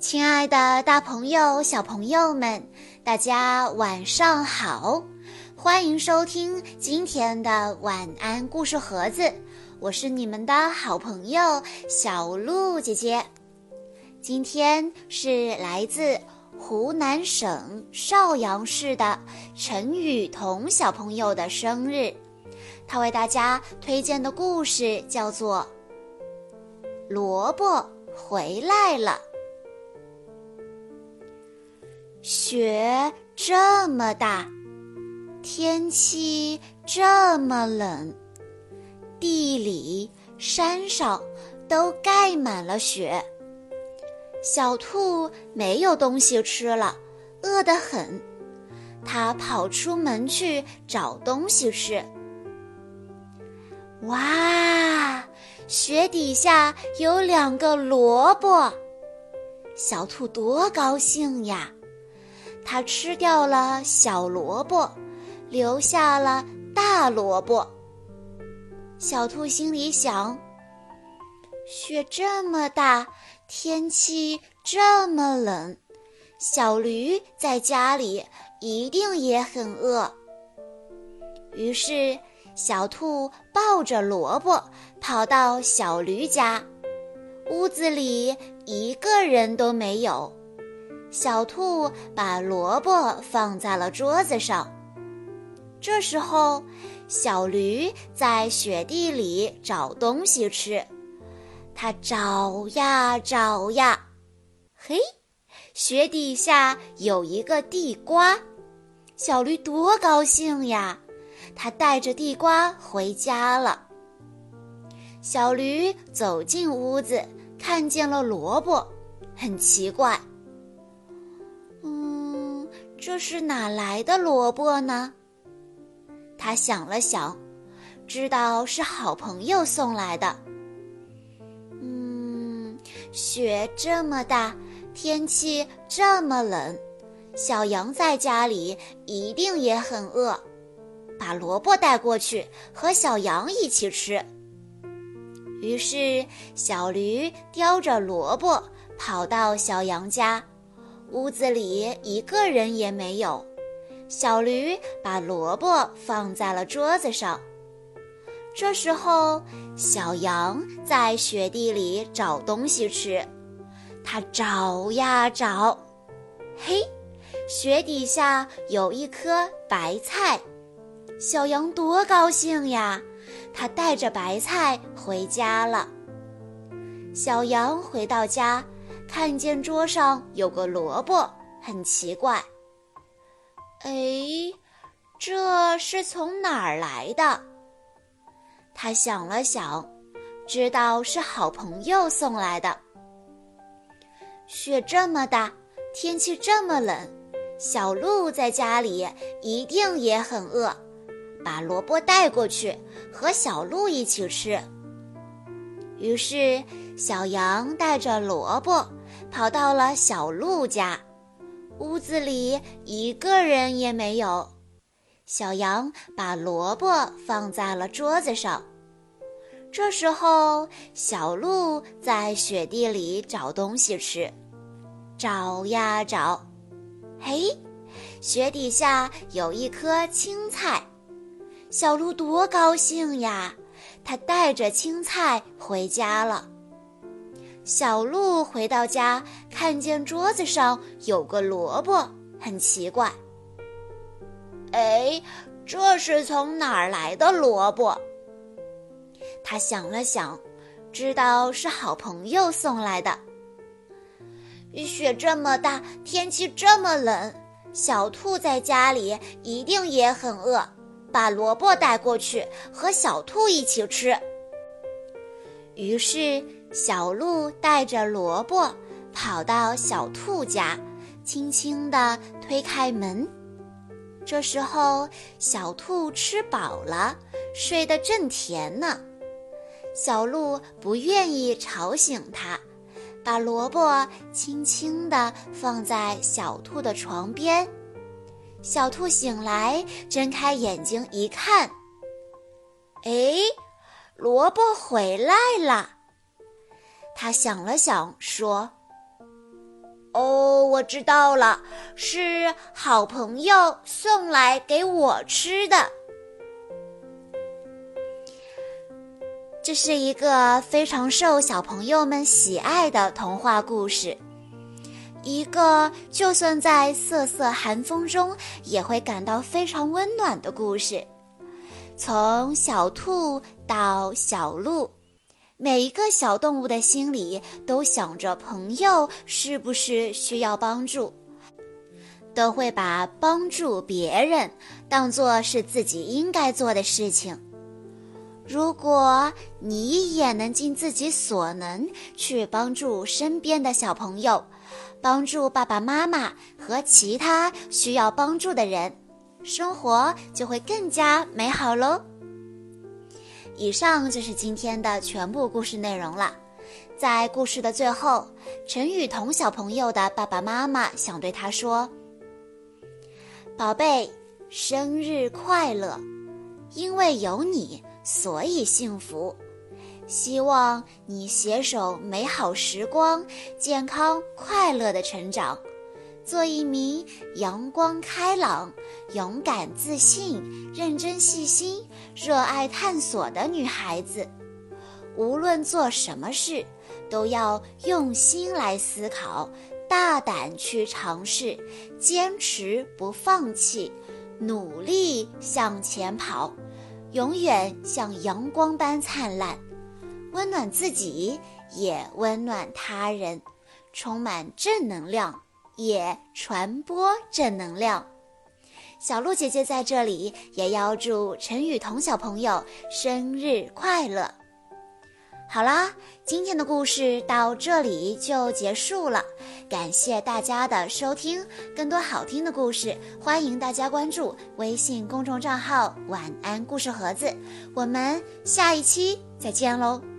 亲爱的，大朋友、小朋友们，大家晚上好！欢迎收听今天的晚安故事盒子，我是你们的好朋友小鹿姐姐。今天是来自湖南省邵阳市的陈雨桐小朋友的生日，他为大家推荐的故事叫做《萝卜回来了》。雪这么大，天气这么冷，地里、山上都盖满了雪。小兔没有东西吃了，饿得很，它跑出门去找东西吃。哇，雪底下有两个萝卜，小兔多高兴呀！它吃掉了小萝卜，留下了大萝卜。小兔心里想：雪这么大，天气这么冷，小驴在家里一定也很饿。于是，小兔抱着萝卜跑到小驴家，屋子里一个人都没有。小兔把萝卜放在了桌子上。这时候，小驴在雪地里找东西吃。它找呀找呀，嘿，雪底下有一个地瓜。小驴多高兴呀！它带着地瓜回家了。小驴走进屋子，看见了萝卜，很奇怪。这是哪来的萝卜呢？他想了想，知道是好朋友送来的。嗯，雪这么大，天气这么冷，小羊在家里一定也很饿，把萝卜带过去和小羊一起吃。于是，小驴叼着萝卜跑到小羊家。屋子里一个人也没有，小驴把萝卜放在了桌子上。这时候，小羊在雪地里找东西吃，它找呀找，嘿，雪底下有一颗白菜，小羊多高兴呀！它带着白菜回家了。小羊回到家。看见桌上有个萝卜，很奇怪。哎，这是从哪儿来的？他想了想，知道是好朋友送来的。雪这么大，天气这么冷，小鹿在家里一定也很饿，把萝卜带过去和小鹿一起吃。于是，小羊带着萝卜跑到了小鹿家，屋子里一个人也没有。小羊把萝卜放在了桌子上。这时候，小鹿在雪地里找东西吃，找呀找，嘿，雪底下有一颗青菜，小鹿多高兴呀！他带着青菜回家了。小鹿回到家，看见桌子上有个萝卜，很奇怪。哎，这是从哪儿来的萝卜？他想了想，知道是好朋友送来的。雪这么大，天气这么冷，小兔在家里一定也很饿。把萝卜带过去和小兔一起吃。于是，小鹿带着萝卜跑到小兔家，轻轻地推开门。这时候，小兔吃饱了，睡得正甜呢。小鹿不愿意吵醒它，把萝卜轻轻地放在小兔的床边。小兔醒来，睁开眼睛一看，哎，萝卜回来了。他想了想，说：“哦，我知道了，是好朋友送来给我吃的。这是一个非常受小朋友们喜爱的童话故事，一个就算在瑟瑟寒风中也会感到非常温暖的故事。从小兔到小鹿。每一个小动物的心里都想着朋友是不是需要帮助，都会把帮助别人当做是自己应该做的事情。如果你也能尽自己所能去帮助身边的小朋友，帮助爸爸妈妈和其他需要帮助的人，生活就会更加美好喽。以上就是今天的全部故事内容了。在故事的最后，陈雨桐小朋友的爸爸妈妈想对他说：“宝贝，生日快乐！因为有你，所以幸福。希望你携手美好时光，健康快乐的成长。”做一名阳光开朗、勇敢自信、认真细心、热爱探索的女孩子。无论做什么事，都要用心来思考，大胆去尝试，坚持不放弃，努力向前跑，永远像阳光般灿烂，温暖自己，也温暖他人，充满正能量。也传播正能量。小鹿姐姐在这里也要祝陈雨桐小朋友生日快乐。好啦，今天的故事到这里就结束了，感谢大家的收听。更多好听的故事，欢迎大家关注微信公众账号“晚安故事盒子”。我们下一期再见喽！